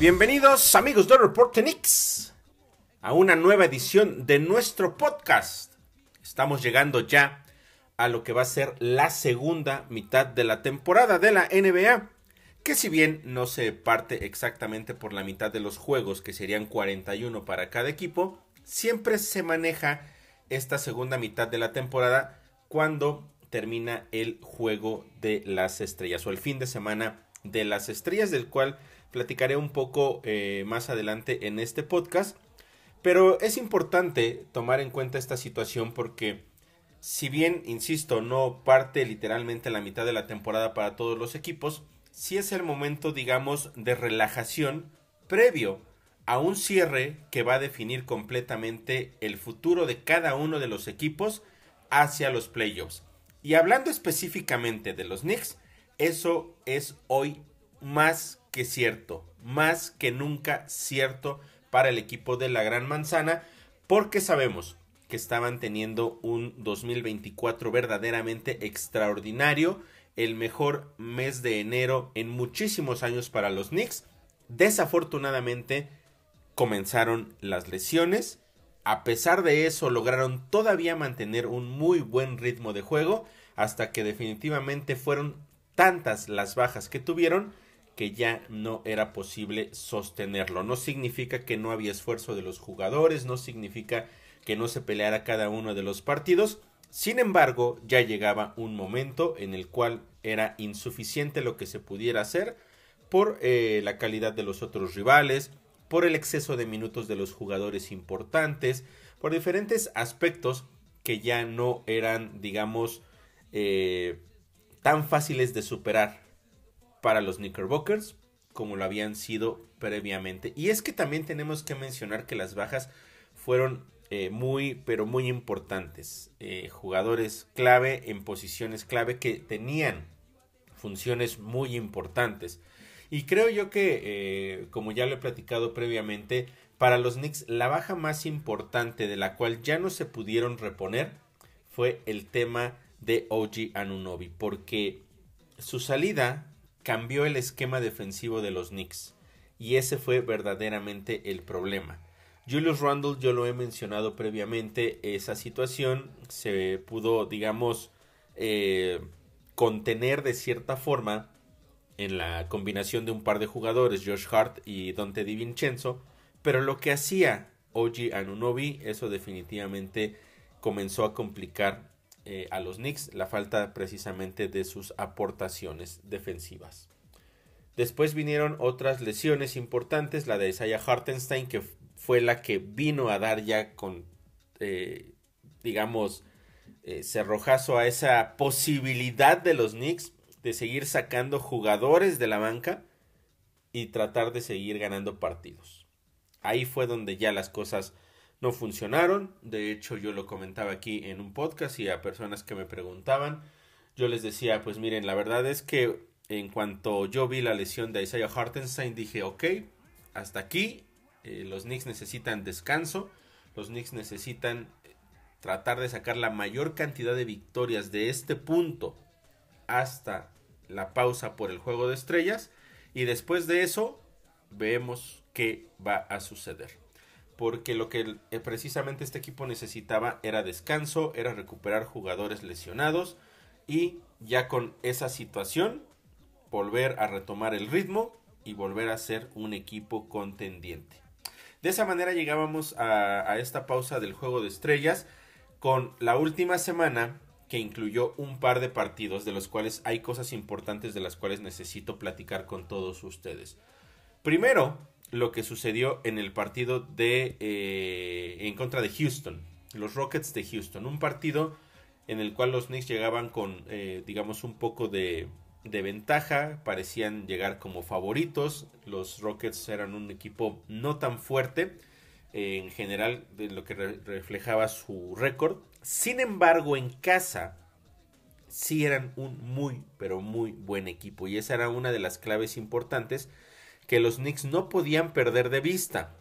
Bienvenidos amigos de Reporte Knicks a una nueva edición de nuestro podcast. Estamos llegando ya a lo que va a ser la segunda mitad de la temporada de la NBA, que si bien no se parte exactamente por la mitad de los juegos, que serían 41 para cada equipo, siempre se maneja esta segunda mitad de la temporada cuando termina el juego de las estrellas o el fin de semana de las estrellas del cual platicaré un poco eh, más adelante en este podcast pero es importante tomar en cuenta esta situación porque si bien, insisto, no parte literalmente la mitad de la temporada para todos los equipos, sí es el momento, digamos, de relajación previo a un cierre que va a definir completamente el futuro de cada uno de los equipos hacia los playoffs. Y hablando específicamente de los Knicks, eso es hoy más que cierto, más que nunca cierto para el equipo de la Gran Manzana, porque sabemos que estaban teniendo un 2024 verdaderamente extraordinario, el mejor mes de enero en muchísimos años para los Knicks. Desafortunadamente comenzaron las lesiones, a pesar de eso lograron todavía mantener un muy buen ritmo de juego hasta que definitivamente fueron tantas las bajas que tuvieron que ya no era posible sostenerlo. No significa que no había esfuerzo de los jugadores, no significa que no se peleara cada uno de los partidos. Sin embargo, ya llegaba un momento en el cual era insuficiente lo que se pudiera hacer por eh, la calidad de los otros rivales, por el exceso de minutos de los jugadores importantes, por diferentes aspectos que ya no eran, digamos, eh, tan fáciles de superar para los Knickerbockers como lo habían sido previamente. Y es que también tenemos que mencionar que las bajas fueron eh, muy, pero muy importantes. Eh, jugadores clave en posiciones clave que tenían funciones muy importantes. Y creo yo que, eh, como ya lo he platicado previamente, para los Knicks la baja más importante de la cual ya no se pudieron reponer fue el tema de OG Anunobi, porque su salida cambió el esquema defensivo de los Knicks. Y ese fue verdaderamente el problema. Julius Randle, yo lo he mencionado previamente, esa situación se pudo, digamos, eh, contener de cierta forma en la combinación de un par de jugadores, Josh Hart y Dante DiVincenzo, pero lo que hacía Oji Anunobi, eso definitivamente comenzó a complicar eh, a los Knicks la falta precisamente de sus aportaciones defensivas. Después vinieron otras lesiones importantes, la de Isaiah Hartenstein, que fue la que vino a dar ya con, eh, digamos, eh, cerrojazo a esa posibilidad de los Knicks de seguir sacando jugadores de la banca y tratar de seguir ganando partidos. Ahí fue donde ya las cosas no funcionaron. De hecho, yo lo comentaba aquí en un podcast y a personas que me preguntaban, yo les decía, pues miren, la verdad es que en cuanto yo vi la lesión de Isaiah Hartenstein, dije, ok, hasta aquí, eh, los Knicks necesitan descanso, los Knicks necesitan eh, tratar de sacar la mayor cantidad de victorias de este punto hasta la pausa por el juego de estrellas y después de eso vemos qué va a suceder porque lo que eh, precisamente este equipo necesitaba era descanso, era recuperar jugadores lesionados y ya con esa situación volver a retomar el ritmo y volver a ser un equipo contendiente. De esa manera llegábamos a, esta pausa del juego de estrellas con la última semana que incluyó un par de partidos de los cuales hay cosas importantes de las cuales necesito platicar con todos ustedes. Primero, lo que sucedió en el partido de eh, en contra de Houston, los Rockets de Houston, un partido en el cual los Knicks llegaban con eh, digamos un poco de, de ventaja, parecían llegar como favoritos, los Rockets eran un equipo no tan fuerte eh, en general de lo que reflejaba su récord, sin embargo en casa sí eran un muy pero muy buen equipo y esa era una de las claves importantes que los Knicks no podían perder de vista,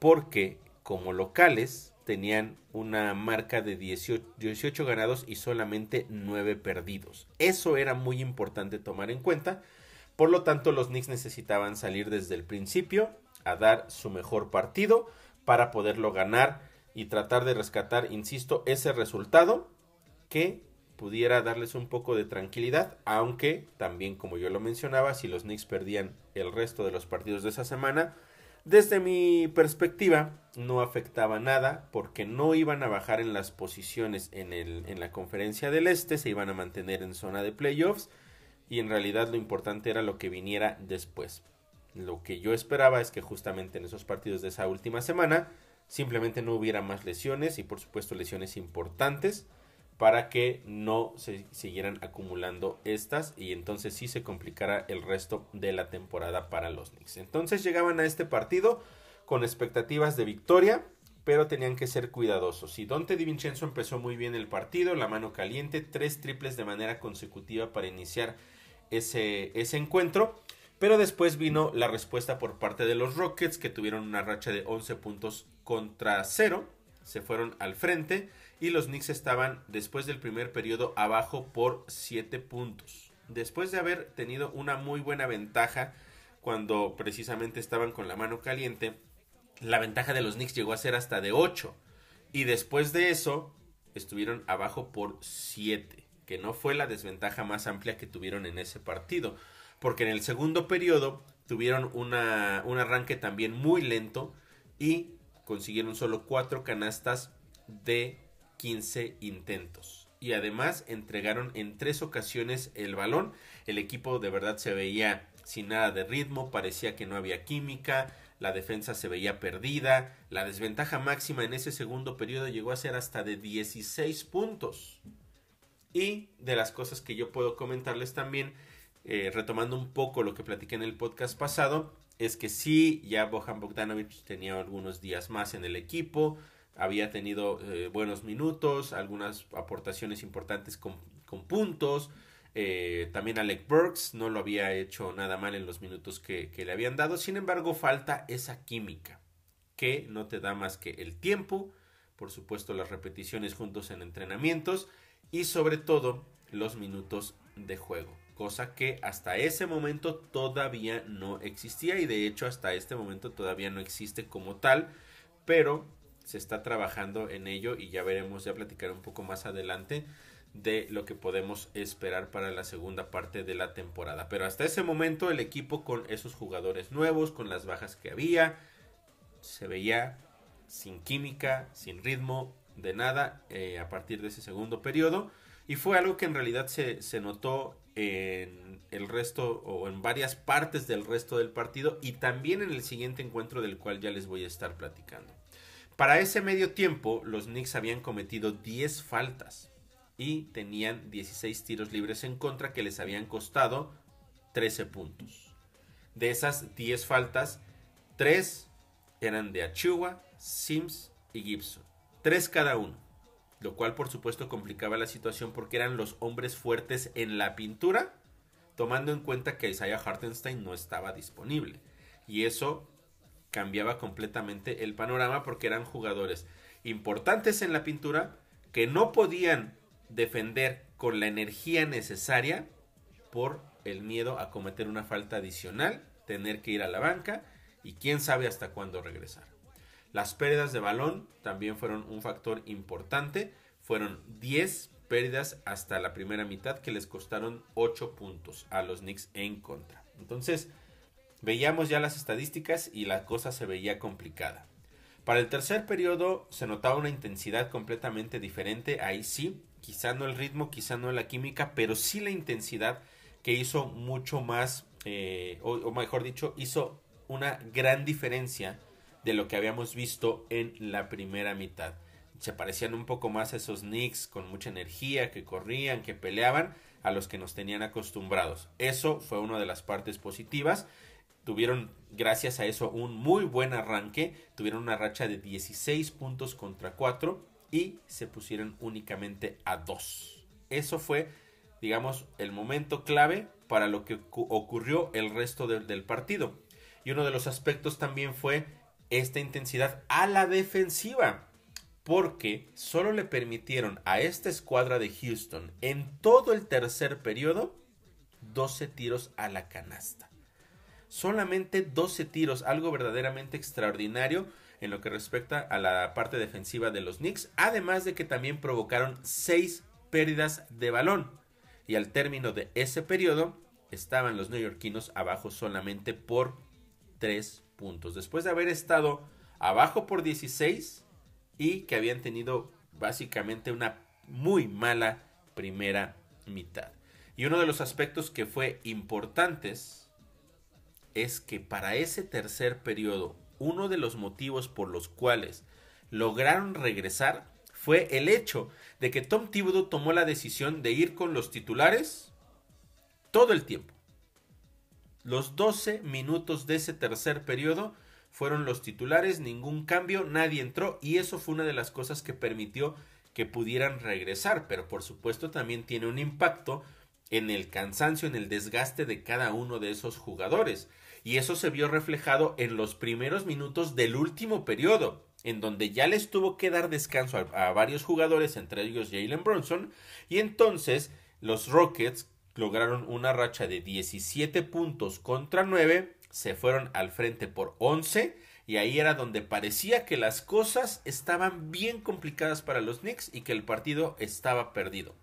porque como locales tenían una marca de 18, ganados y solamente 9 perdidos. Eso era muy importante tomar en cuenta. Por lo tanto, los Knicks necesitaban salir desde el principio a dar su mejor partido para poderlo ganar y tratar de rescatar, insisto, ese resultado que pudiera darles un poco de tranquilidad, aunque también como yo lo mencionaba, si los Knicks perdían el resto de los partidos de esa semana, desde mi perspectiva no afectaba nada porque no iban a bajar en las posiciones en, la conferencia del este, se iban a mantener en zona de playoffs y en realidad lo importante era lo que viniera después. Lo que yo esperaba es que justamente en esos partidos de esa última semana simplemente no hubiera más lesiones y por supuesto lesiones importantes para que no se siguieran acumulando estas y entonces sí se complicara el resto de la temporada para los Knicks. Entonces llegaban a este partido con expectativas de victoria, pero tenían que ser cuidadosos. Y Dante Di Vincenzo empezó muy bien el partido, la mano caliente, tres triples de manera consecutiva para iniciar ese, ese encuentro. Pero después vino la respuesta por parte de los Rockets, que tuvieron una racha de 11 puntos contra 0. Se fueron al frente y los Knicks estaban después del primer periodo abajo por 7 puntos. Después de haber tenido una muy buena ventaja cuando precisamente estaban con la mano caliente, la ventaja de los Knicks llegó a ser hasta de 8. Y después de eso estuvieron abajo por 7, que no fue la desventaja más amplia que tuvieron en ese partido, porque en el segundo periodo tuvieron una, un arranque también muy lento y consiguieron solo 4 canastas de 15 intentos. Y además entregaron en tres ocasiones el balón. El equipo de verdad se veía sin nada de ritmo, parecía que no había química, la defensa se veía perdida, la desventaja máxima en ese segundo periodo llegó a ser hasta de 16 puntos. Y de las cosas que yo puedo comentarles también, eh, retomando un poco lo que platiqué en el podcast pasado, es que sí, ya Bohan Bogdanovic tenía algunos días más en el equipo, había tenido eh, buenos minutos, algunas aportaciones importantes con, puntos. Eh, también Alec Burks no lo había hecho nada mal en los minutos que, que, le habían dado. Sin embargo, falta esa química que no te da más que el tiempo, por supuesto las repeticiones juntos en entrenamientos y sobre todo los minutos de juego. Cosa que hasta ese momento todavía no existía y de hecho hasta este momento todavía no existe como tal. Pero se está trabajando en ello y ya veremos, ya platicaré un poco más adelante de lo que podemos esperar para la segunda parte de la temporada. Pero hasta ese momento el equipo con esos jugadores nuevos, con las bajas que había, se veía sin química, sin ritmo, de nada eh, a partir de ese segundo periodo. Y fue algo que en realidad se, se notó en el resto o en varias partes del resto del partido y también en el siguiente encuentro del cual ya les voy a estar platicando. Para ese medio tiempo, los Knicks habían cometido 10 faltas y tenían 16 tiros libres en contra que les habían costado 13 puntos. De esas 10 faltas, 3 eran de Achua, Sims y Gibson. 3 cada uno. Lo cual por supuesto complicaba la situación porque eran los hombres fuertes en la pintura, tomando en cuenta que Isaiah Hartenstein no estaba disponible. Y eso cambiaba completamente el panorama porque eran jugadores importantes en la pintura que no podían defender con la energía necesaria por el miedo a cometer una falta adicional, tener que ir a la banca y quién sabe hasta cuándo regresar. Las pérdidas de balón también fueron un factor importante, fueron 10 pérdidas hasta la primera mitad que les costaron 8 puntos a los Knicks en contra. Entonces, Veíamos ya las estadísticas y la cosa se veía complicada. Para el tercer periodo se notaba una intensidad completamente diferente, ahí sí, quizá no el ritmo, quizá no la química, pero sí la intensidad que hizo mucho más, eh, o, mejor dicho, hizo una gran diferencia de lo que habíamos visto en la primera mitad. Se parecían un poco más a esos Knicks con mucha energía, que corrían, que peleaban, a los que nos tenían acostumbrados. Eso fue una de las partes positivas tuvieron gracias a eso un muy buen arranque, tuvieron una racha de 16 puntos contra 4 y se pusieron únicamente a 2. Eso fue, digamos, el momento clave para lo que ocurrió el resto del partido. Y uno de los aspectos también fue esta intensidad a la defensiva. Porque solo le permitieron a esta escuadra de Houston en todo el tercer periodo 12 tiros a la canasta solamente 12 tiros, algo verdaderamente extraordinario en lo que respecta a la parte defensiva de los Knicks, además de que también provocaron 6 pérdidas de balón. Y al término de ese periodo estaban los neoyorquinos abajo solamente por 3 puntos. Después de haber estado abajo por 16 y que habían tenido básicamente una muy mala primera mitad. Y uno de los aspectos que fue importantes es que para ese tercer periodo, uno de los motivos por los cuales lograron regresar fue el hecho de que Tom Thibodeau tomó la decisión de ir con los titulares todo el tiempo. Los 12 minutos de ese tercer periodo fueron los titulares, ningún cambio, nadie entró y eso fue una de las cosas que permitió que pudieran regresar, pero por supuesto también tiene un impacto en el cansancio, en el desgaste de cada uno de esos jugadores. Y eso se vio reflejado en los primeros minutos del último periodo, en donde ya les tuvo que dar descanso a, varios jugadores, entre ellos Jalen Bronson, y entonces los Rockets lograron una racha de 17 puntos contra 9, se fueron al frente por 11 y ahí era donde parecía que las cosas estaban bien complicadas para los Knicks y que el partido estaba perdido.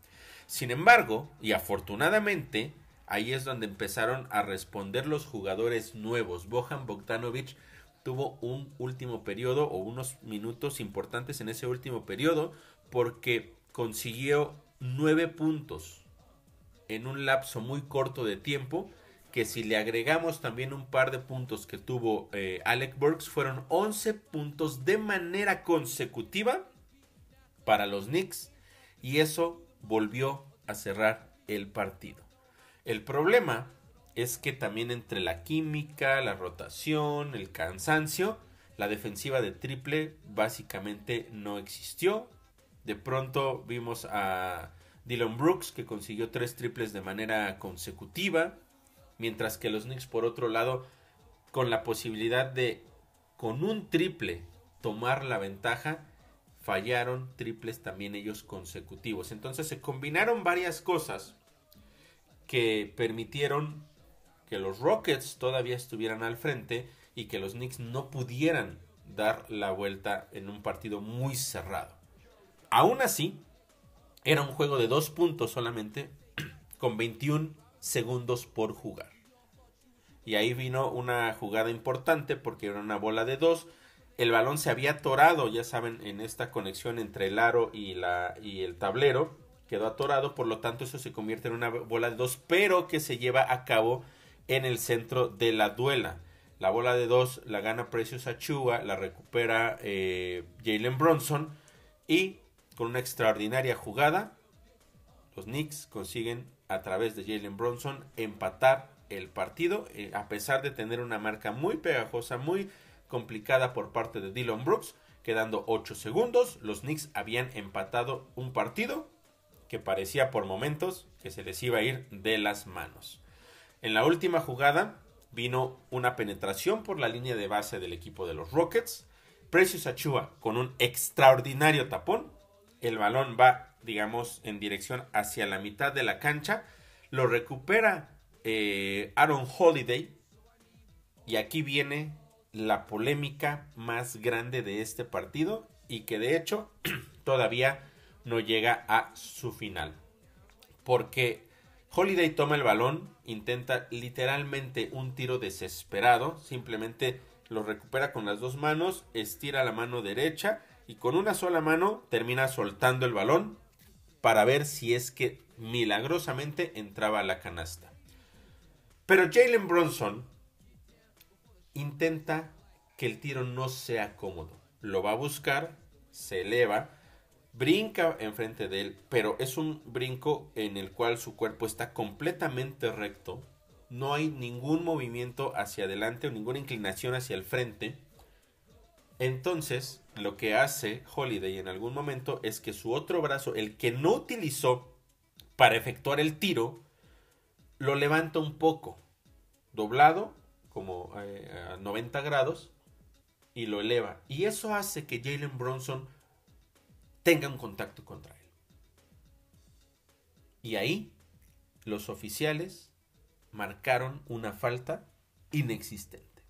Sin embargo, y afortunadamente, ahí es donde empezaron a responder los jugadores nuevos. Bohan Bogdanovic tuvo un último periodo o unos minutos importantes en ese último periodo porque consiguió nueve puntos en un lapso muy corto de tiempo que si le agregamos también un par de puntos que tuvo eh, Alec Burks, fueron 11 puntos de manera consecutiva para los Knicks y eso volvió a cerrar el partido. El problema es que también entre la química, la rotación, el cansancio, la defensiva de triple básicamente no existió. De pronto vimos a Dylan Brooks que consiguió tres triples de manera consecutiva mientras que los Knicks por otro lado con la posibilidad de con un triple tomar la ventaja fallaron triples también ellos consecutivos entonces se combinaron varias cosas que permitieron que los Rockets todavía estuvieran al frente y que los Knicks no pudieran dar la vuelta en un partido muy cerrado. Aún así, era un juego de dos puntos solamente, con 21 segundos por jugar. Y ahí vino una jugada importante porque era una bola de dos. El balón se había atorado, ya saben, en esta conexión entre el aro y, la, y el tablero. Quedó atorado, por lo tanto eso se convierte en una bola de dos, pero que se lleva a cabo en el centro de la duela. La bola de dos la gana Precious Achua, la recupera eh, Jalen Bronson y con una extraordinaria jugada, los Knicks consiguen a través de Jalen Bronson empatar el partido, eh, a pesar de tener una marca muy pegajosa, muy complicada por parte de Dylan Brooks, quedando 8 segundos, los Knicks habían empatado un partido que parecía por momentos que se les iba a ir de las manos. En la última jugada vino una penetración por la línea de base del equipo de los Rockets, Precious Achua con un extraordinario tapón, el balón va digamos, en dirección hacia la mitad de la cancha. Lo recupera eh, Aaron Holiday. Y aquí viene la polémica más grande de este partido y que de hecho todavía no llega a su final. Porque Holiday toma el balón, intenta literalmente un tiro desesperado, simplemente lo recupera con las dos manos, estira la mano derecha y con una sola mano termina soltando el balón para ver si es que milagrosamente entraba a la canasta. Pero Jalen Bronson intenta que el tiro no sea cómodo. Lo va a buscar, se eleva, brinca enfrente de él, pero es un brinco en el cual su cuerpo está completamente recto. No hay ningún movimiento hacia adelante o ninguna inclinación hacia el frente. Entonces, lo que hace Holiday en algún momento es que su otro brazo, el que no utilizó para efectuar el tiro, lo levanta un poco, doblado, como eh, a 90 grados, y lo eleva. Y eso hace que Jalen Bronson tenga un contacto contra él. Y ahí los oficiales marcaron una falta inexistente.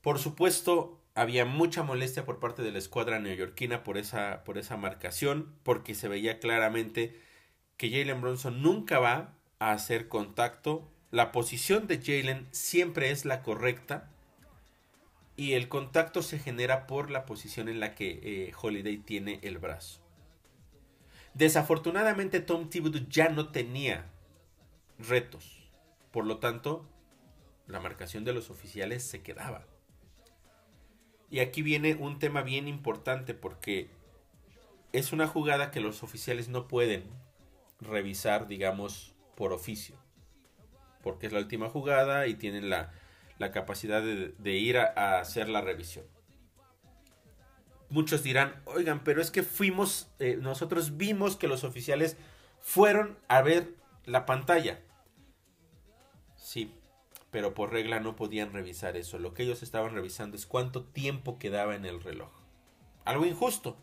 Por supuesto, había mucha molestia por parte de la escuadra neoyorquina por esa, por esa marcación, porque se veía claramente que Jalen Bronson nunca va a hacer contacto. La posición de Jalen siempre es la correcta y el contacto se genera por la posición en la que eh, Holiday tiene el brazo. Desafortunadamente Tom Thibodeau ya no tenía retos, por lo tanto la marcación de los oficiales se quedaba. Y aquí viene un tema bien importante porque es una jugada que los oficiales no pueden revisar, digamos, por oficio. Porque es la última jugada y tienen la, la capacidad de, ir a, hacer la revisión. Muchos dirán, oigan, pero es que fuimos, eh, nosotros vimos que los oficiales fueron a ver la pantalla. Sí, pero por regla no podían revisar eso. Lo que ellos estaban revisando es cuánto tiempo quedaba en el reloj. Algo injusto,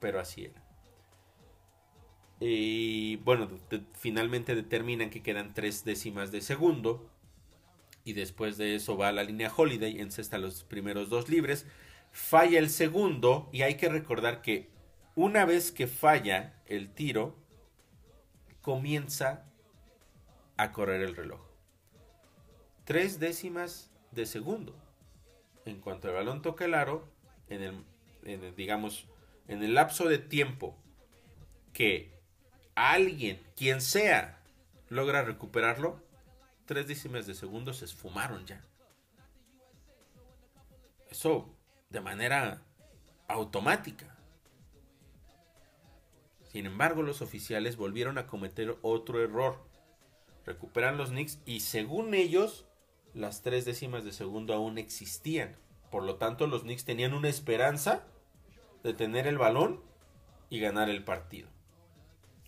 pero así era. Y bueno, finalmente determinan que quedan tres décimas de segundo y después de eso va a la línea Holiday, encesta los primeros dos libres, falla el segundo y hay que recordar que una vez que falla el tiro, comienza a correr el reloj. Tres décimas de segundo. En cuanto el balón toca el aro, en el, digamos, en el lapso de tiempo que alguien, quien sea, logra recuperarlo, tres décimas de segundo se esfumaron ya. Eso de manera automática. Sin embargo, los oficiales volvieron a cometer otro error. Recuperan los Knicks y según ellos, las tres décimas de segundo aún existían. Por lo tanto, los Knicks tenían una esperanza de tener el balón y ganar el partido.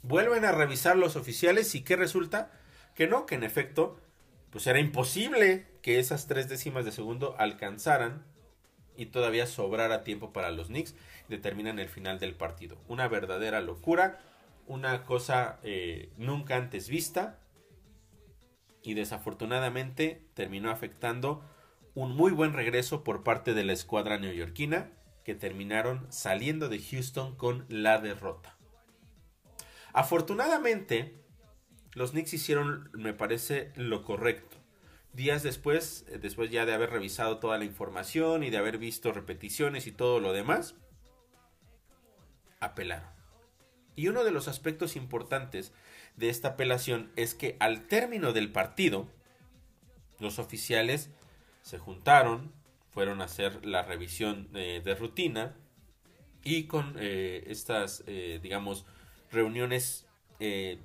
Vuelven a revisar los oficiales y ¿qué resulta? Que no, que en efecto pues era imposible que esas tres décimas de segundo alcanzaran y todavía sobrara tiempo para los Knicks. Determinan el final del partido. Una verdadera locura, una cosa eh, nunca antes vista y desafortunadamente terminó afectando un muy buen regreso por parte de la escuadra neoyorquina que terminaron saliendo de Houston con la derrota. Afortunadamente, los Knicks hicieron, me parece, lo correcto. Días después, eh, después ya de haber revisado toda la información y de haber visto repeticiones y todo lo demás, apelaron. Y uno de los aspectos importantes de esta apelación es que al término del partido, los oficiales se juntaron, fueron a hacer la revisión eh, de rutina y con eh, estas, digamos, reuniones eh,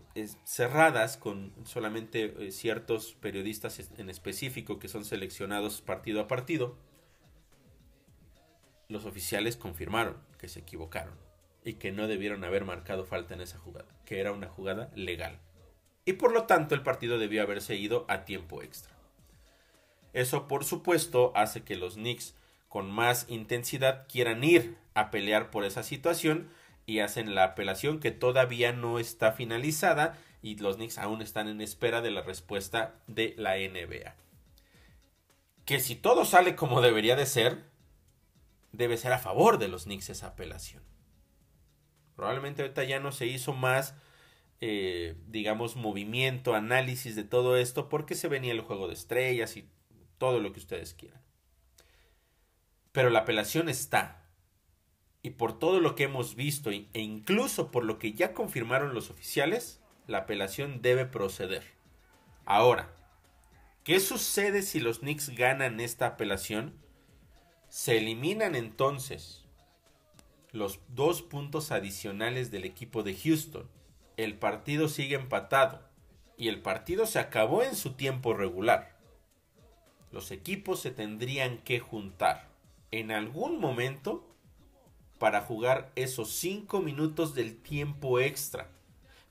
cerradas con solamente eh, ciertos periodistas en específico que son seleccionados partido a partido, los oficiales confirmaron que se equivocaron y que no debieron haber marcado falta en esa jugada, que era una jugada legal. Y por lo tanto el partido debió haberse ido a tiempo extra. Eso por supuesto hace que los Knicks con más intensidad quieran ir a pelear por esa situación y hacen la apelación que todavía no está finalizada y los Knicks aún están en espera de la respuesta de la NBA. Que si todo sale como debería de ser, debe ser a favor de los Knicks esa apelación. Probablemente ahorita ya no se hizo más, eh, digamos, movimiento, análisis de todo esto porque se venía el juego de estrellas y todo lo que ustedes quieran. Pero la apelación está, y por todo lo que hemos visto e incluso por lo que ya confirmaron los oficiales, la apelación debe proceder. Ahora, ¿qué sucede si los Knicks ganan esta apelación? Se eliminan entonces los dos puntos adicionales del equipo de Houston. El partido sigue empatado y el partido se acabó en su tiempo regular. Los equipos se tendrían que juntar en algún momento para jugar esos 5 minutos del tiempo extra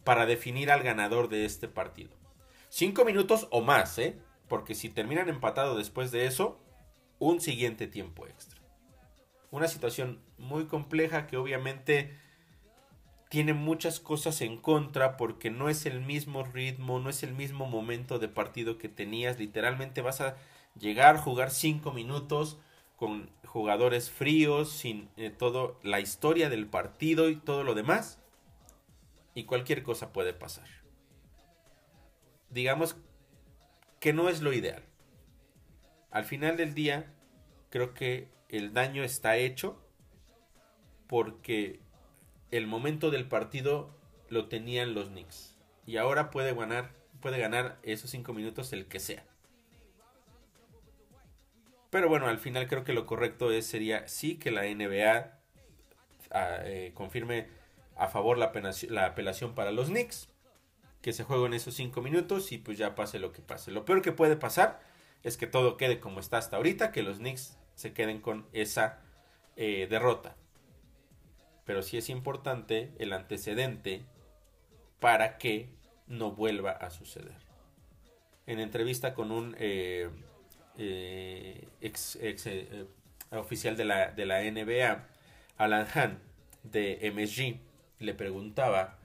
para definir al ganador de este partido. 5 minutos o más, ¿eh? Porque si terminan empatado después de eso, un siguiente tiempo extra. Una situación muy compleja que obviamente tiene muchas cosas en contra porque no es el mismo ritmo, no es el mismo momento de partido que tenías. Literalmente vas a llegar, jugar cinco minutos con jugadores fríos, sin eh, todo la historia del partido y todo lo demás. Y cualquier cosa puede pasar. Digamos que no es lo ideal. Al final del día, creo que el daño está hecho porque el momento del partido lo tenían los Knicks. Y ahora puede ganar, puede ganar esos cinco minutos el que sea. Pero bueno, al final creo que lo correcto es, sería sí que la NBA ah, eh, confirme a favor la, la, apelación para los Knicks. Que se jueguen esos cinco minutos y pues ya pase lo que pase. Lo peor que puede pasar es que todo quede como está hasta ahorita, que los Knicks se queden con esa eh, derrota pero sí es importante el antecedente para que no vuelva a suceder. En entrevista con un eh, eh, ex, eh, oficial de la, de la NBA, Alan Hahn, de MSG, le preguntaba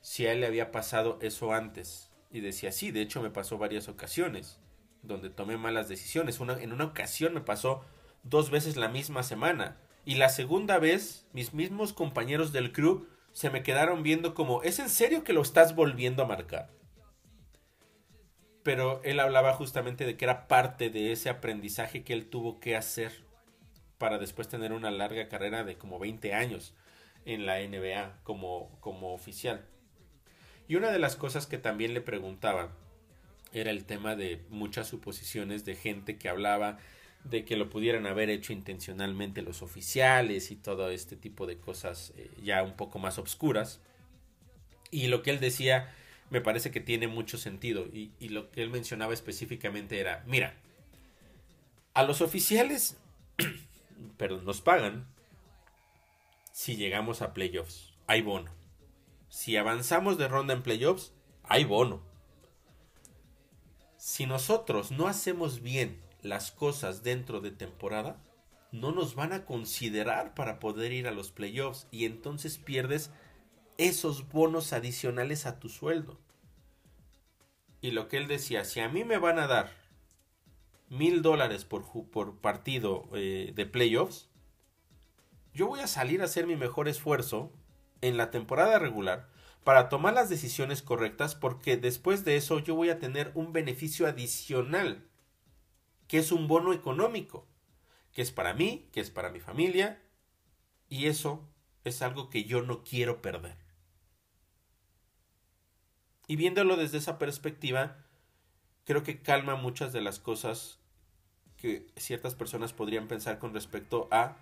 si a él le había pasado eso antes. Y decía, sí, de hecho me pasó varias ocasiones, donde tomé malas decisiones. En una ocasión me pasó dos veces la misma semana y la segunda vez, mis mismos compañeros del crew se me quedaron viendo como, ¿es en serio que lo estás volviendo a marcar? Pero él hablaba justamente de que era parte de ese aprendizaje que él tuvo que hacer para después tener una larga carrera de como 20 años en la NBA como, como oficial. Y una de las cosas que también le preguntaban era el tema de muchas suposiciones de gente que hablaba de que lo pudieran haber hecho intencionalmente los oficiales y todo este tipo de cosas eh, ya un poco más obscuras. Y lo que él decía me parece que tiene mucho sentido y, lo que él mencionaba específicamente era, mira, a los oficiales, perdón, nos pagan si llegamos a playoffs, hay bono. Si avanzamos de ronda en playoffs, hay bono. Si nosotros no hacemos bien las cosas dentro de temporada, no nos van a considerar para poder ir a los playoffs y entonces pierdes esos bonos adicionales a tu sueldo. Y lo que él decía, si a mí me van a dar mil dólares por, partido eh, de playoffs, yo voy a salir a hacer mi mejor esfuerzo en la temporada regular para tomar las decisiones correctas porque después de eso yo voy a tener un beneficio adicional que es un bono económico, que es para mí, que es para mi familia, y eso es algo que yo no quiero perder. Y viéndolo desde esa perspectiva, creo que calma muchas de las cosas que ciertas personas podrían pensar con respecto a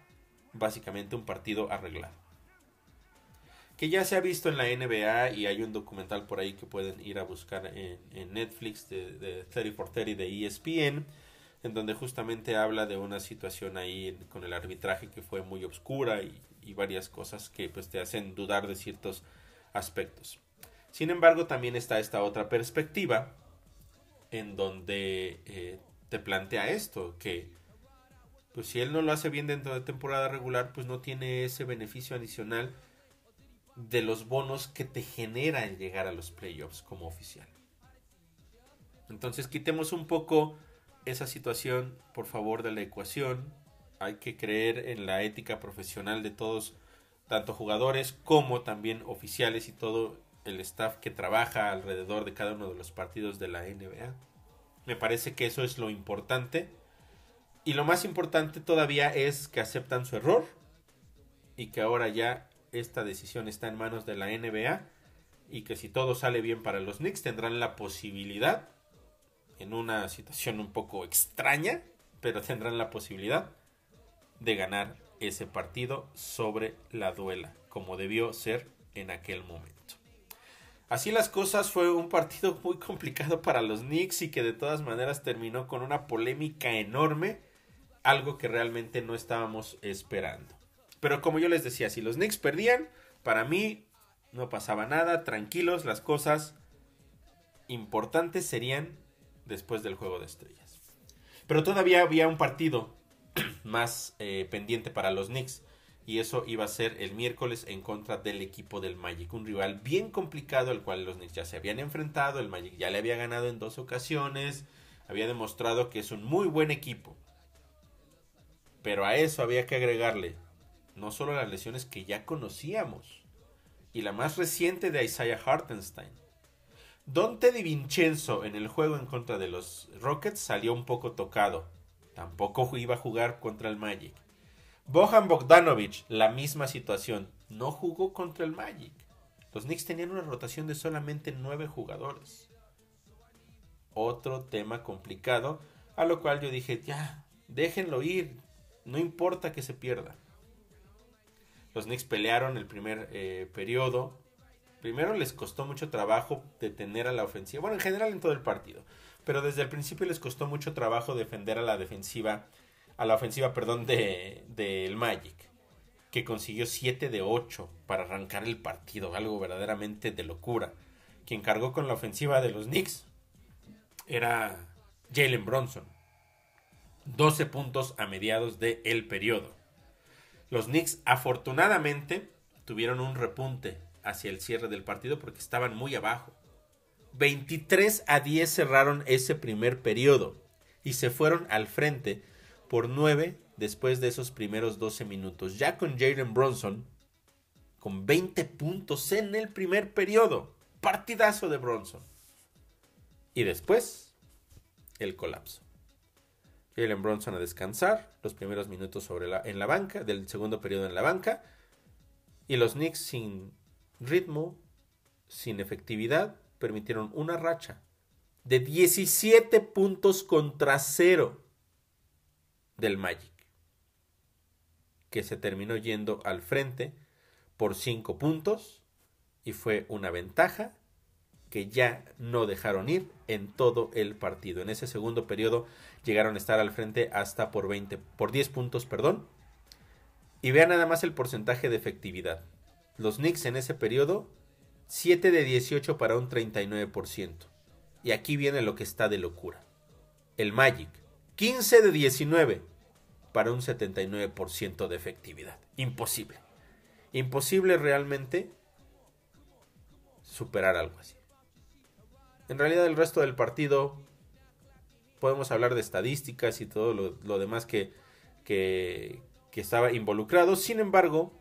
básicamente un partido arreglado. Que ya se ha visto en la NBA y hay un documental por ahí que pueden ir a buscar en, Netflix de, de 30 for 30 de ESPN en donde justamente habla de una situación ahí con el arbitraje que fue muy oscura y, varias cosas que pues te hacen dudar de ciertos aspectos. Sin embargo, también está esta otra perspectiva en donde eh, te plantea esto, que pues si él no lo hace bien dentro de temporada regular, pues no tiene ese beneficio adicional de los bonos que te genera el llegar a los playoffs como oficial. Entonces quitemos un poco esa situación, por favor, de la ecuación. Hay que creer en la ética profesional de todos, tanto jugadores como también oficiales y todo el staff que trabaja alrededor de cada uno de los partidos de la NBA. Me parece que eso es lo importante. Y lo más importante todavía es que aceptan su error y que ahora ya esta decisión está en manos de la NBA y que si todo sale bien para los Knicks tendrán la posibilidad en una situación un poco extraña, pero tendrán la posibilidad de ganar ese partido sobre la duela, como debió ser en aquel momento. Así las cosas, fue un partido muy complicado para los Knicks y que de todas maneras terminó con una polémica enorme, algo que realmente no estábamos esperando. Pero como yo les decía, si los Knicks perdían, para mí no pasaba nada, tranquilos, las cosas importantes serían después del juego de estrellas. Pero todavía había un partido más eh, pendiente para los Knicks, Y eso iba a ser el miércoles en contra del equipo del Magic. Un rival bien complicado al cual los Knicks ya se habían enfrentado. El Magic ya le había ganado en dos ocasiones. Había demostrado que es un muy buen equipo. Pero a eso había que agregarle no solo las lesiones que ya conocíamos. Y la más reciente de Isaiah Hartenstein. Dante Di Vincenzo en el juego en contra de los Rockets salió un poco tocado. Tampoco iba a jugar contra el Magic. Bohan Bogdanovic, la misma situación. No jugó contra el Magic. Los Knicks tenían una rotación de solamente nueve jugadores. Otro tema complicado, a lo cual yo dije, ya, déjenlo ir, no importa que se pierda. Los Knicks pelearon el primer eh, periodo. Primero les costó mucho trabajo detener a la ofensiva, bueno, en general en todo el partido, pero desde el principio les costó mucho trabajo defender a la defensiva a la ofensiva, perdón, del de, Magic, que consiguió 7 de 8 para arrancar el partido, algo verdaderamente de locura. Quien cargó con la ofensiva de los Knicks era Jalen Bronson. 12 puntos a mediados del el periodo. Los Knicks afortunadamente tuvieron un repunte hacia el cierre del partido porque estaban muy abajo. 23 a 10 cerraron ese primer periodo y se fueron al frente por 9 después de esos primeros 12 minutos. Ya con Jalen Bronson, con 20 puntos en el primer periodo. Partidazo de Bronson. Y después, el colapso. Jalen Bronson a descansar, los primeros minutos en la banca, del segundo periodo en la banca. Y los Knicks sin ritmo, sin efectividad, permitieron una racha de 17 puntos contra cero del Magic, que se terminó yendo al frente por 5 puntos y fue una ventaja que ya no dejaron ir en todo el partido. En ese segundo periodo llegaron a estar al frente hasta por 20 por 10 puntos, perdón. Y vean nada más el porcentaje de efectividad. Los Knicks en ese periodo 7 de 18 para un 39%. Y aquí viene lo que está de locura. El Magic 15 de 19 para un 79% de efectividad. Imposible. Imposible realmente superar algo así. En realidad el resto del partido podemos hablar de estadísticas y todo lo, demás que, que, que estaba involucrado. Sin embargo,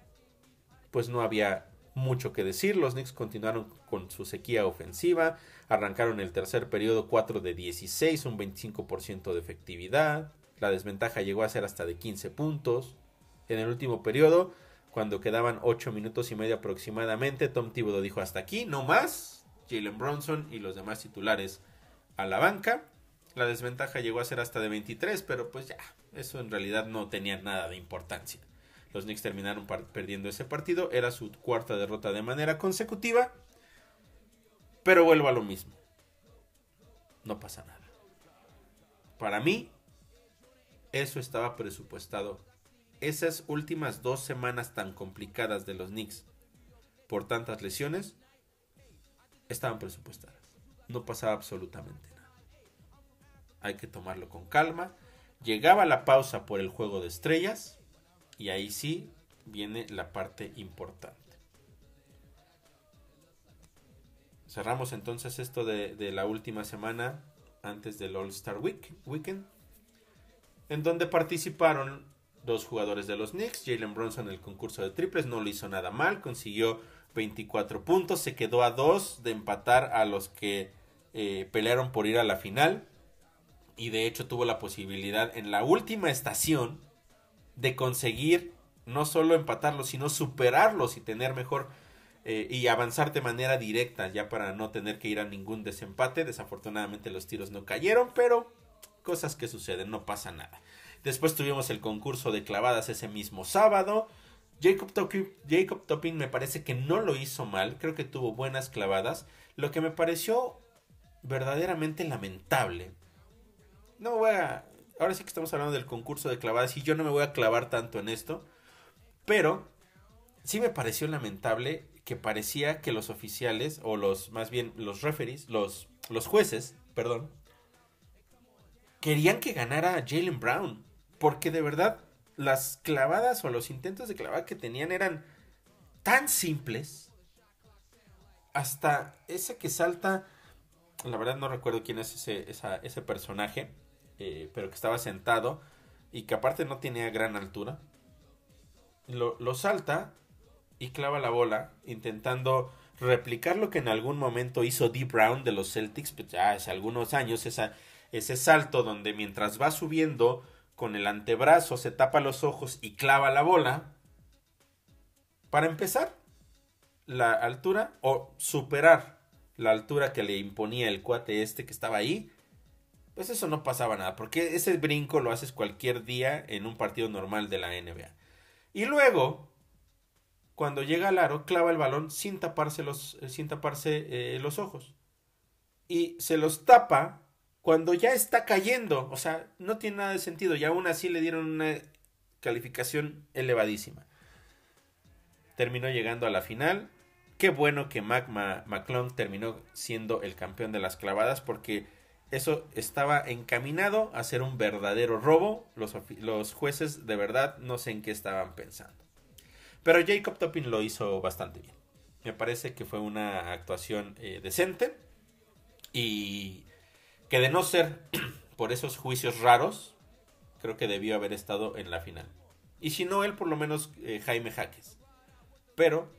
pues no había mucho que decir. Los Knicks continuaron con su sequía ofensiva. Arrancaron el tercer periodo 4 de 16, un 25% de efectividad. La desventaja llegó a ser hasta de 15 puntos. En el último periodo, cuando quedaban 8 minutos y medio aproximadamente, Tom Thibodeau dijo hasta aquí, no más. Jalen Bronson y los demás titulares a la banca. La desventaja llegó a ser hasta de 23, pero pues ya, eso en realidad no tenía nada de importancia. Los Knicks terminaron perdiendo ese partido. Era su cuarta derrota de manera consecutiva. Pero vuelvo a lo mismo. No pasa nada. Para mí, eso estaba presupuestado. Esas últimas dos semanas tan complicadas de los Knicks por tantas lesiones estaban presupuestadas. No pasaba absolutamente nada. Hay que tomarlo con calma. Llegaba la pausa por el juego de estrellas y ahí sí viene la parte importante. Cerramos entonces esto de, la última semana antes del All Star Week, Weekend, en donde participaron dos jugadores de los Knicks. Jalen Bronson en el concurso de triples no lo hizo nada mal, consiguió 24 puntos, se quedó a dos de empatar a los que eh, pelearon por ir a la final. Y de hecho tuvo la posibilidad en la última estación de conseguir no solo empatarlos, sino superarlos y tener mejor eh, y avanzar de manera directa, ya para no tener que ir a ningún desempate. Desafortunadamente los tiros no cayeron, pero cosas que suceden, no pasa nada. Después tuvimos el concurso de clavadas ese mismo sábado. Jacob Topping, Jacob me parece que no lo hizo mal, creo que tuvo buenas clavadas. Lo que me pareció verdaderamente lamentable. No voy a ahora sí que estamos hablando del concurso de clavadas y yo no me voy a clavar tanto en esto, pero sí me pareció lamentable que parecía que los oficiales, o los, más bien los referees, los, los jueces, perdón, querían que ganara Jalen Brown, porque de verdad las clavadas o los intentos de clavada que tenían eran tan simples. Hasta ese que salta, la verdad no recuerdo quién es ese, ese personaje, eh, pero que estaba sentado y que aparte no tenía gran altura. Lo, lo salta y clava la bola intentando replicar lo que en algún momento hizo Dee Brown de los Celtics, pues ya hace algunos años, ese salto donde mientras va subiendo con el antebrazo se tapa los ojos y clava la bola. Para empezar, la altura o superar la altura que le imponía el cuate este que estaba ahí, pues eso no pasaba nada, porque ese brinco lo haces cualquier día en un partido normal de la NBA. Y luego, cuando llega al aro, clava el balón sin taparse los, eh, sin taparse, eh, los ojos. Y se los tapa cuando ya está cayendo. O sea, no tiene nada de sentido. Y aún así le dieron una calificación elevadísima. Terminó llegando a la final. Qué bueno que Mac McClung terminó siendo el campeón de las clavadas porque eso estaba encaminado a ser un verdadero robo. Los, jueces de verdad no sé en qué estaban pensando. Pero Jacob Topping lo hizo bastante bien. Me parece que fue una actuación eh, decente. Y que de no ser por esos juicios raros, creo que debió haber estado en la final. Y si no él, por lo menos eh, Jaime Jaques. Pero,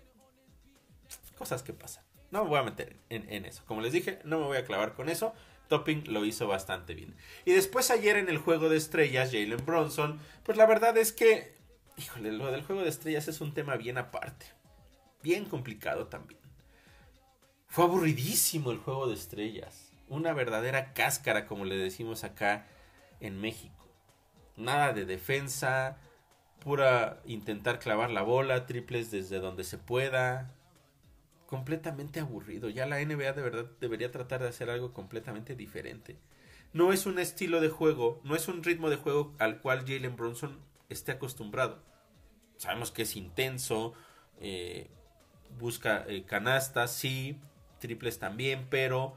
cosas que pasan. No me voy a meter en, eso. Como les dije, no me voy a clavar con eso. Topping lo hizo bastante bien. Y después ayer en el juego de estrellas, Jalen Bronson, pues la verdad es que Híjole, lo del juego de estrellas es un tema bien aparte. Bien complicado también. Fue aburridísimo el juego de estrellas. Una verdadera cáscara, como le decimos acá en México. Nada de defensa, pura intentar clavar la bola, triples desde donde se pueda. Completamente aburrido. Ya la NBA de verdad debería tratar de hacer algo completamente diferente. No es un estilo de juego, no es un ritmo de juego al cual Jalen Bronson esté acostumbrado. Sabemos que es intenso, eh, busca eh, canastas, sí, triples también, pero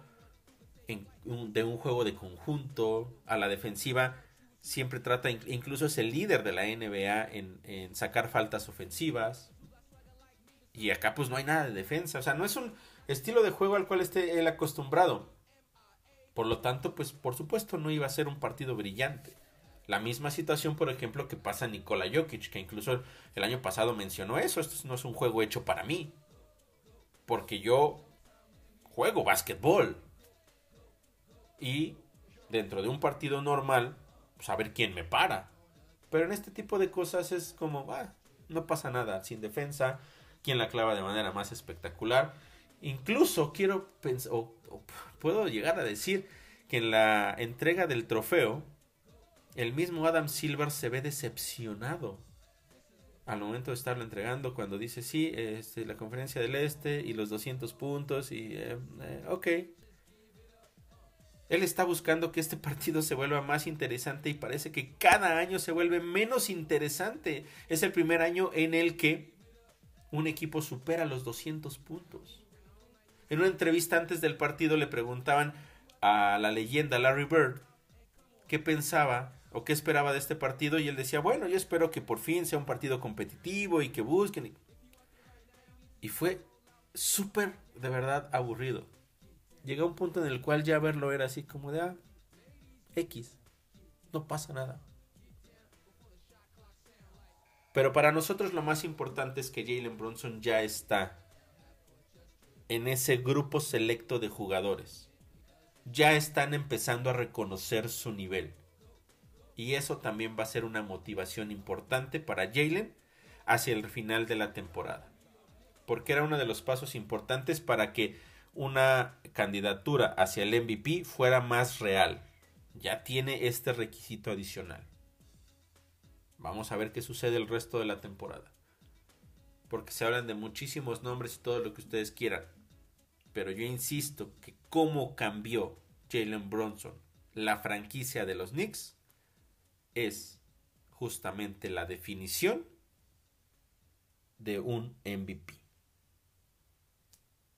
de un juego de conjunto a la defensiva siempre trata, incluso es el líder de la NBA en, en, sacar faltas ofensivas. Y acá pues no hay nada de defensa, o sea, no es un estilo de juego al cual esté él acostumbrado. Por lo tanto, pues por supuesto no iba a ser un partido brillante. La misma situación, por ejemplo, que pasa Nikola Jokic, que incluso el año pasado mencionó eso, esto no es un juego hecho para mí, porque yo juego básquetbol. Y dentro de un partido normal, saber pues, quién me para. Pero en este tipo de cosas es como, ah, no pasa nada, sin defensa, quien la clava de manera más espectacular. Incluso quiero pensar, o puedo llegar a decir que en la entrega del trofeo, el mismo Adam Silver se ve decepcionado al momento de estarlo entregando cuando dice sí, este, la conferencia del este y los 200 puntos y eh, eh, ok. Él está buscando que este partido se vuelva más interesante y parece que cada año se vuelve menos interesante. Es el primer año en el que un equipo supera los 200 puntos. En una entrevista antes del partido le preguntaban a la leyenda Larry Bird qué pensaba o qué esperaba de este partido y él decía, bueno, yo espero que por fin sea un partido competitivo y que busquen. Y fue súper, de verdad, aburrido. Llegó a un punto en el cual ya verlo era así como de, ah, X, no pasa nada. Pero para nosotros lo más importante es que Jalen Bronson ya está en ese grupo selecto de jugadores. Ya están empezando a reconocer su nivel. Y eso también va a ser una motivación importante para Jalen hacia el final de la temporada. Porque era uno de los pasos importantes para que una candidatura hacia el MVP fuera más real. Ya tiene este requisito adicional. Vamos a ver qué sucede el resto de la temporada. Porque se hablan de muchísimos nombres y todo lo que ustedes quieran. Pero yo insisto que cómo cambió Jalen Bronson la franquicia de los Knicks es justamente la definición de un MVP.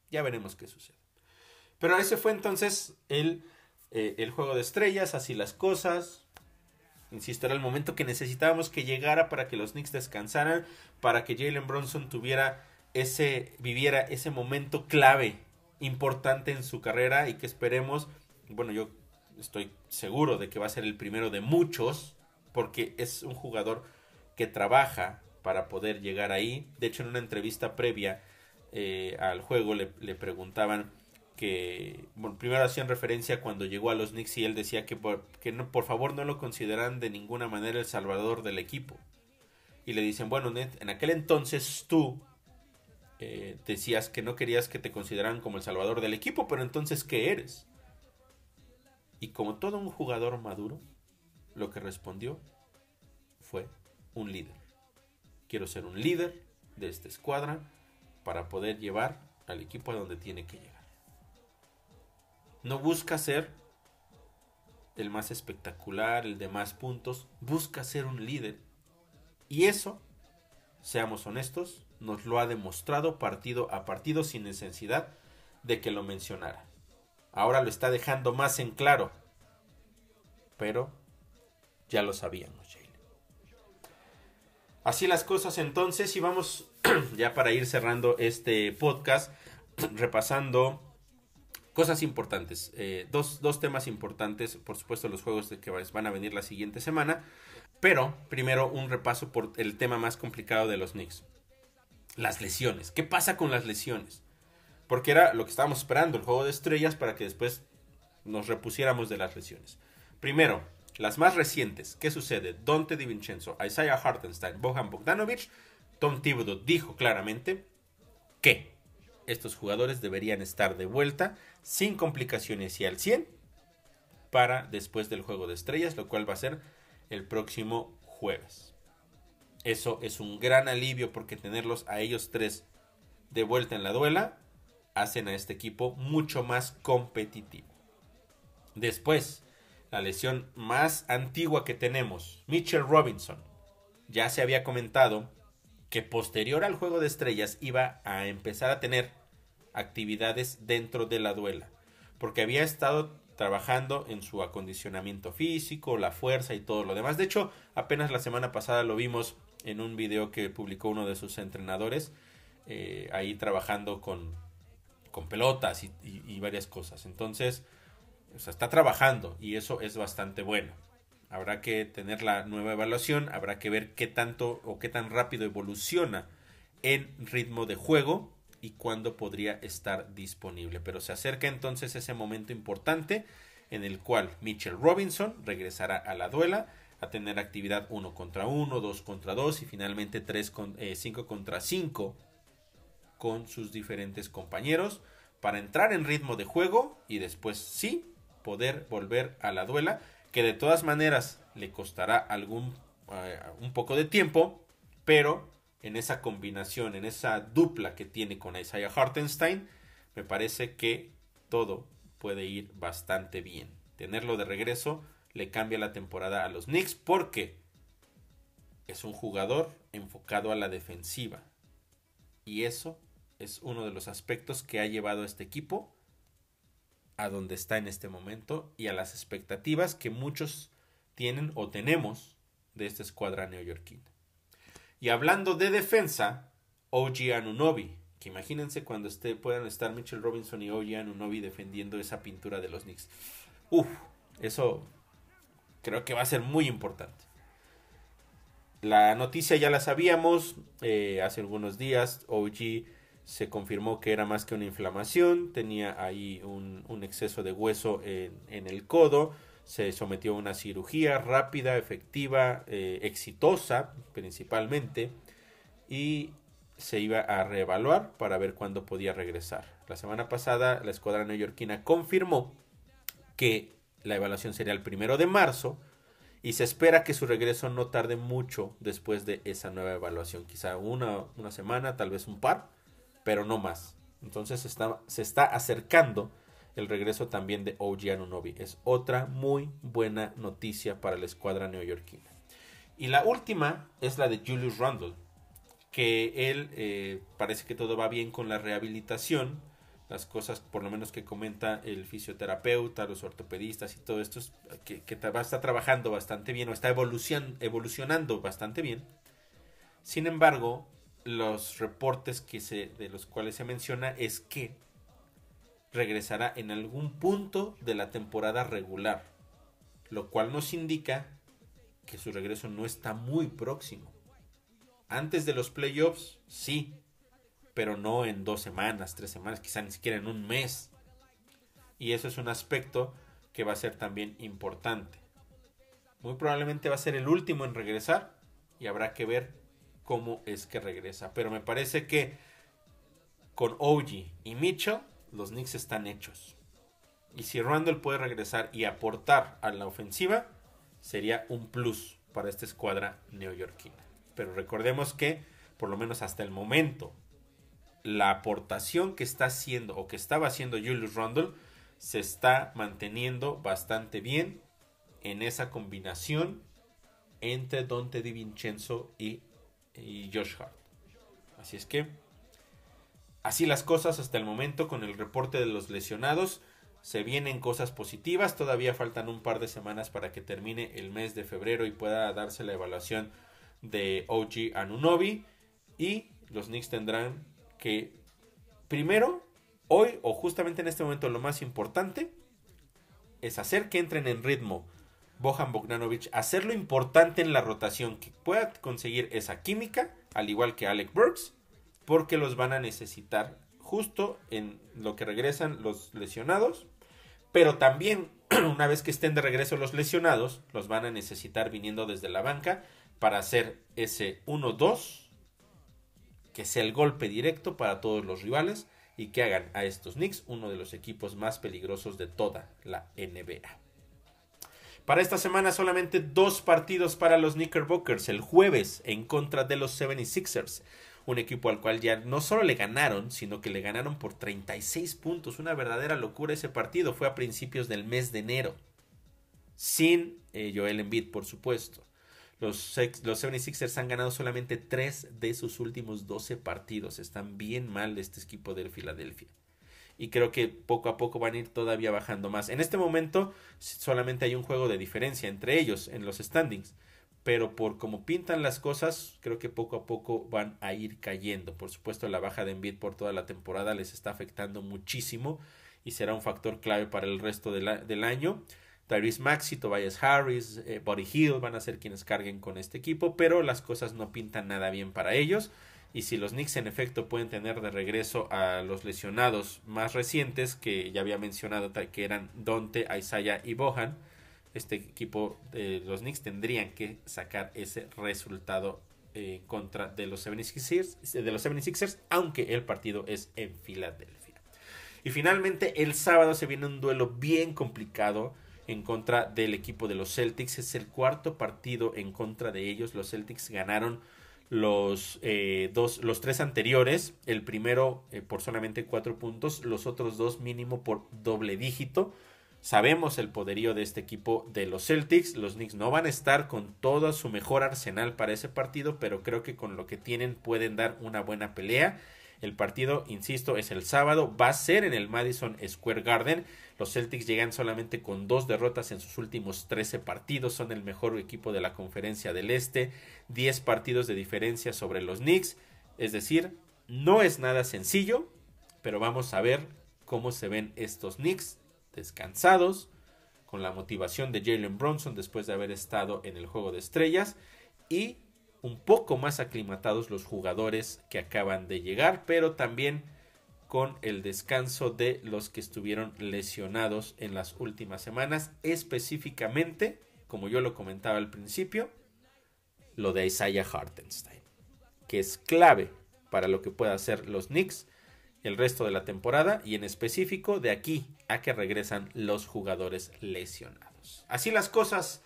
Ya veremos qué sucede. Pero ese fue entonces el, eh, el juego de estrellas, así las cosas. Insisto, era el momento que necesitábamos que llegara para que los Knicks descansaran, para que Jalen Bronson tuviera ese, viviera ese momento clave, importante en su carrera y que esperemos, bueno, yo estoy seguro de que va a ser el primero de muchos, porque es un jugador que trabaja para poder llegar ahí. De hecho, en una entrevista previa eh, al juego le, le preguntaban que, primero hacían referencia cuando llegó a los Knicks y él decía que por favor no lo consideran de ninguna manera el salvador del equipo. Y le dicen, bueno, Ned, en aquel entonces tú eh, decías que no querías que te consideraran como el salvador del equipo, pero entonces, ¿qué eres? Y como todo un jugador maduro, lo que respondió fue un líder. Quiero ser un líder de esta escuadra para poder llevar al equipo a donde tiene que llegar. No busca ser el más espectacular, el de más puntos, busca ser un líder. Y eso, seamos honestos, nos lo ha demostrado partido a partido sin necesidad de que lo mencionara. Ahora lo está dejando más en claro. Pero ya lo sabíamos, Jalen. Así las cosas entonces y vamos ya para ir cerrando este podcast repasando cosas importantes. Eh, dos, dos, temas importantes, por supuesto, los juegos que van a venir la siguiente semana. Pero primero un repaso por el tema más complicado de los Knicks. Las lesiones. ¿Qué pasa con las lesiones? Porque era lo que estábamos esperando, el juego de estrellas, para que después nos repusiéramos de las lesiones. Primero, las más recientes. ¿Qué sucede? Dante DiVincenzo, Isaiah Hartenstein, Bohan Bogdanovich. Tom Thibodeau dijo claramente que estos jugadores deberían estar de vuelta sin complicaciones y al 100 para después del juego de estrellas, lo cual va a ser el próximo jueves. Eso es un gran alivio porque tenerlos a ellos tres de vuelta en la duela hacen a este equipo mucho más competitivo. Después, la lesión más antigua que tenemos, Mitchell Robinson. Ya se había comentado que posterior al juego de estrellas iba a empezar a tener actividades dentro de la duela, porque había estado trabajando en su acondicionamiento físico, la fuerza y todo lo demás. De hecho, apenas la semana pasada lo vimos en un video que publicó uno de sus entrenadores, eh, ahí trabajando con, con pelotas y, varias cosas. Entonces, está trabajando y eso es bastante bueno. Habrá que tener la nueva evaluación, habrá que ver qué tanto o qué tan rápido evoluciona en ritmo de juego y cuándo podría estar disponible. Pero se acerca entonces ese momento importante en el cual Mitchell Robinson regresará a la duela a tener actividad 1 contra 1, 2 contra 2 y finalmente 3 con, 5 eh, contra 5 con sus diferentes compañeros para entrar en ritmo de juego y después sí poder volver a la duela que de todas maneras le costará algún eh, un poco de tiempo pero en esa combinación, en esa dupla que tiene con Isaiah Hartenstein, me parece que todo puede ir bastante bien. Tenerlo de regreso le cambia la temporada a los Knicks porque es un jugador enfocado a la defensiva. Y eso es uno de los aspectos que ha llevado a este equipo a donde está en este momento y a las expectativas que muchos tienen o tenemos de esta escuadra neoyorquina. Y hablando de defensa, OG Anunobi. Que imagínense cuando esté, puedan estar Mitchell Robinson y OG Anunobi defendiendo esa pintura de los Knicks. Uf, eso creo que va a ser muy importante. La noticia ya la sabíamos eh, hace algunos días. OG se confirmó que era más que una inflamación. Tenía ahí un, exceso de hueso en, en el codo se sometió a una cirugía rápida, efectiva, eh, exitosa principalmente, y se iba a reevaluar para ver cuándo podía regresar. La semana pasada la escuadra neoyorquina confirmó que la evaluación sería el primero de marzo y se espera que su regreso no tarde mucho después de esa nueva evaluación, quizá una, una semana, tal vez un par, pero no más. Entonces está, se está acercando el regreso también de OG Anunobi. Es otra muy buena noticia para la escuadra neoyorquina. Y la última es la de Julius Randle, que él eh, parece que todo va bien con la rehabilitación. las cosas por lo menos que comenta el fisioterapeuta, los ortopedistas y todo esto, que, que está trabajando bastante bien o está evolucionando bastante bien. Sin embargo, los reportes que se, de los cuales se menciona es que regresará en algún punto de la temporada regular, lo cual nos indica que su regreso no está muy próximo. Antes de los playoffs, sí, pero no en dos semanas, tres semanas, quizá ni siquiera en un mes. Y eso es un aspecto que va a ser también importante. Muy probablemente va a ser el último en regresar y habrá que ver cómo es que regresa. Pero me parece que con OG y Mitchell los Knicks están hechos. Y si Randall puede regresar y aportar a la ofensiva, sería un plus para esta escuadra neoyorquina. Pero recordemos que, por lo menos hasta el momento, la aportación que está haciendo o que estaba haciendo Julius Randle se está manteniendo bastante bien en esa combinación entre Dante DiVincenzo y, y Josh Hart. Así es que así las cosas hasta el momento con el reporte de los lesionados. Se vienen cosas positivas, todavía faltan un par de semanas para que termine el mes de febrero y pueda darse la evaluación de OG Anunobi y los Knicks tendrán que primero, hoy o justamente en este momento lo más importante es hacer que entren en ritmo Bohan Bogdanovic, hacerlo importante en la rotación, que pueda conseguir esa química, al igual que Alec Burks, porque los van a necesitar justo en lo que regresan los lesionados, pero también una vez que estén de regreso los lesionados, los van a necesitar viniendo desde la banca para hacer ese 1-2 que sea el golpe directo para todos los rivales y que hagan a estos Knicks uno de los equipos más peligrosos de toda la NBA. Para esta semana solamente dos partidos para los Knickerbockers. El jueves en contra de los 76ers. Un equipo al cual ya no solo le ganaron, sino que le ganaron por 36 puntos. Una verdadera locura ese partido. Fue a principios del mes de enero. Sin eh, Joel Embiid, por supuesto. Los, los 76ers han ganado solamente 3 de sus últimos 12 partidos. Están bien mal este equipo de Filadelfia. Y creo que poco a poco van a ir todavía bajando más. En este momento solamente hay un juego de diferencia entre ellos en los standings. Pero por como pintan las cosas, creo que poco a poco van a ir cayendo. Por supuesto, la baja de Embiid por toda la temporada les está afectando muchísimo y será un factor clave para el resto del año. Tyrese Maxi, Tobias Harris, eh, Body Hill van a ser quienes carguen con este equipo, pero las cosas no pintan nada bien para ellos. Y si los Knicks en efecto pueden tener de regreso a los lesionados más recientes, que ya había mencionado que eran Dante, Isaiah y Bohan, este equipo de los Knicks tendrían que sacar ese resultado eh, contra de los 76ers, de los 76ers, aunque el partido es en Filadelfia. Y finalmente el sábado se viene un duelo bien complicado en contra del equipo de los Celtics. Es el cuarto partido en contra de ellos. Los Celtics ganaron los, eh, dos, los tres anteriores. El primero eh, por solamente cuatro puntos. Los otros dos mínimo por doble dígito. Sabemos el poderío de este equipo de los Celtics. Los Knicks no van a estar con todo su mejor arsenal para ese partido, pero creo que con lo que tienen pueden dar una buena pelea. El partido, insisto, es el sábado, va a ser en el Madison Square Garden. Los Celtics llegan solamente con dos derrotas en sus últimos 13 partidos, son el mejor equipo de la conferencia del Este, 10 partidos de diferencia sobre los Knicks, es decir, no es nada sencillo, pero vamos a ver cómo se ven estos Knicks descansados, con la motivación de Jalen Bronson después de haber estado en el juego de estrellas y un poco más aclimatados los jugadores que acaban de llegar, pero también con el descanso de los que estuvieron lesionados en las últimas semanas, específicamente, como yo lo comentaba al principio, lo de Isaiah Hartenstein, que es clave para lo que pueda hacer los Knicks el resto de la temporada y en específico de aquí a que regresan los jugadores lesionados. Así las cosas,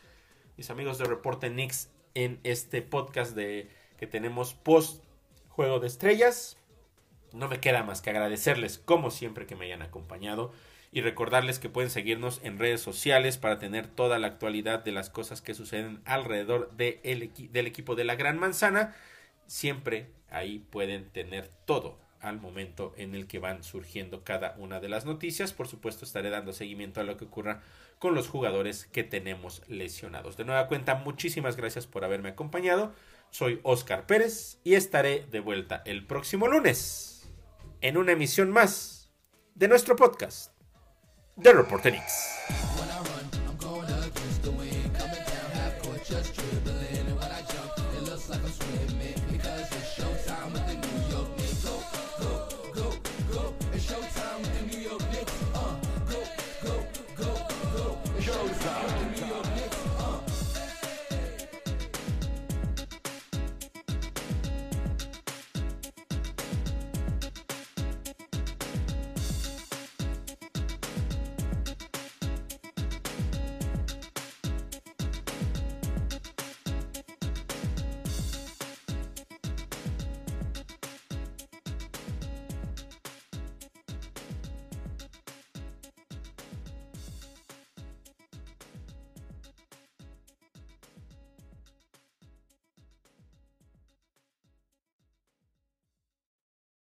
mis amigos de Reporte Knicks en este podcast de que tenemos post juego de estrellas. No me queda más que agradecerles como siempre que me hayan acompañado y recordarles que pueden seguirnos en redes sociales para tener toda la actualidad de las cosas que suceden alrededor del equipo de la Gran Manzana. Siempre ahí pueden tener todo al momento en el que van surgiendo cada una de las noticias. Por supuesto, estaré dando seguimiento a lo que ocurra con los jugadores que tenemos lesionados. De nueva cuenta, muchísimas gracias por haberme acompañado. Soy Oscar Pérez y estaré de vuelta el próximo lunes en una emisión más de nuestro podcast, The Reporter X.